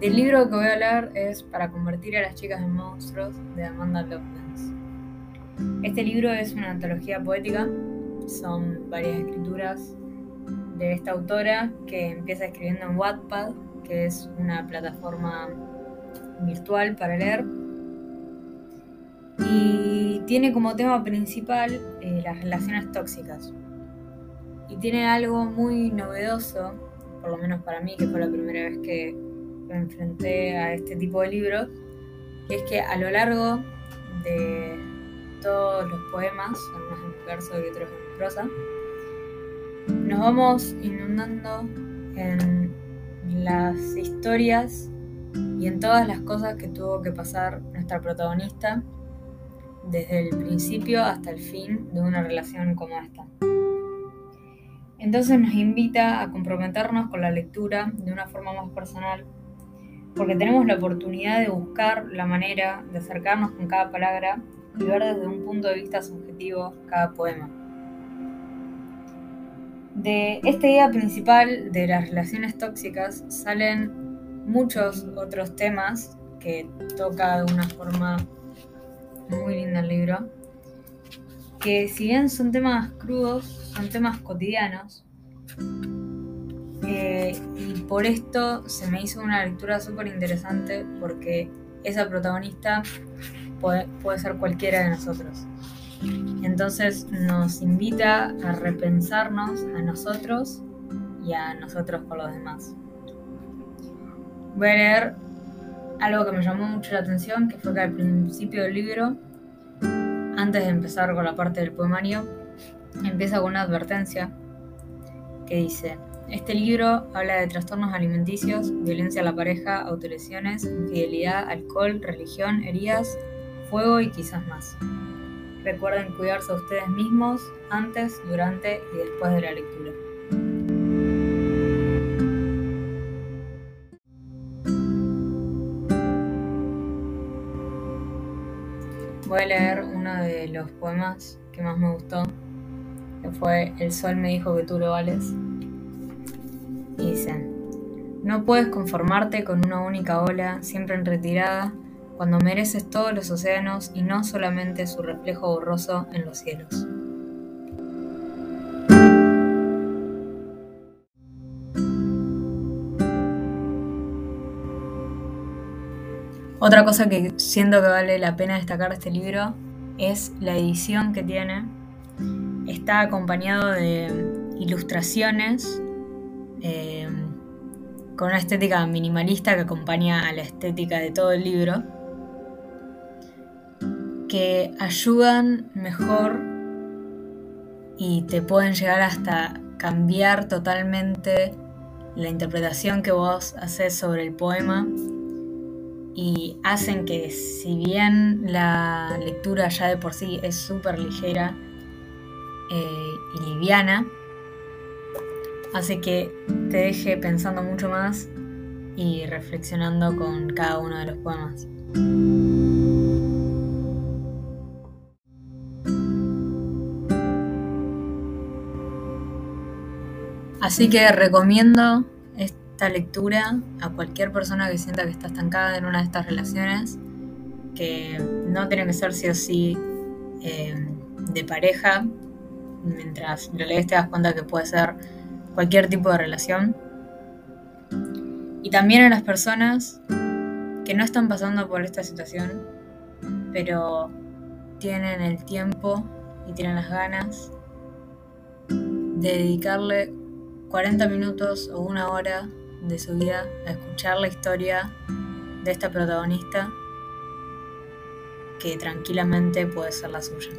Del libro que voy a hablar es Para convertir a las chicas en monstruos de Amanda Lovelace. Este libro es una antología poética, son varias escrituras de esta autora que empieza escribiendo en Wattpad, que es una plataforma virtual para leer. Y tiene como tema principal eh, las relaciones tóxicas. Y tiene algo muy novedoso, por lo menos para mí, que fue la primera vez que me enfrenté a este tipo de libros, que es que a lo largo de todos los poemas, algunos en verso y otros en prosa, nos vamos inundando en las historias y en todas las cosas que tuvo que pasar nuestra protagonista desde el principio hasta el fin de una relación como esta. Entonces nos invita a comprometernos con la lectura de una forma más personal porque tenemos la oportunidad de buscar la manera de acercarnos con cada palabra y ver desde un punto de vista subjetivo cada poema. De esta idea principal de las relaciones tóxicas salen muchos otros temas que toca de una forma muy linda el libro, que si bien son temas crudos, son temas cotidianos, eh, por esto se me hizo una lectura súper interesante porque esa protagonista puede, ser cualquiera de nosotros. Entonces nos invita a repensarnos a nosotros y a nosotros por los demás. Voy a leer algo que me llamó mucho la atención, que fue que al principio del libro, antes de empezar con la parte del poemario, empieza con una advertencia que dice, este libro habla de trastornos alimenticios, violencia a la pareja, autolesiones, infidelidad, alcohol, religión, heridas, fuego y quizás más. Recuerden cuidarse a ustedes mismos antes, durante y después de la lectura. Voy a leer uno de los poemas que más me gustó, que fue El sol me dijo que tú lo vales dicen, no puedes conformarte con una única ola, siempre en retirada, cuando mereces todos los océanos y no solamente su reflejo borroso en los cielos. Otra cosa que siento que vale la pena destacar de este libro es la edición que tiene. Está acompañado de ilustraciones eh, con una estética minimalista que acompaña a la estética de todo el libro, que ayudan mejor y te pueden llegar hasta cambiar totalmente la interpretación que vos haces sobre el poema y hacen que si bien la lectura ya de por sí es súper ligera eh, y liviana, Así que te deje pensando mucho más y reflexionando con cada uno de los poemas. Así que recomiendo esta lectura a cualquier persona que sienta que está estancada en una de estas relaciones, que no tiene que ser sí o sí eh, de pareja. Mientras lo lees te das cuenta que puede ser cualquier tipo de relación. Y también a las personas que no están pasando por esta situación, pero tienen el tiempo y tienen las ganas de dedicarle 40 minutos o una hora de su vida a escuchar la historia de esta protagonista que tranquilamente puede ser la suya.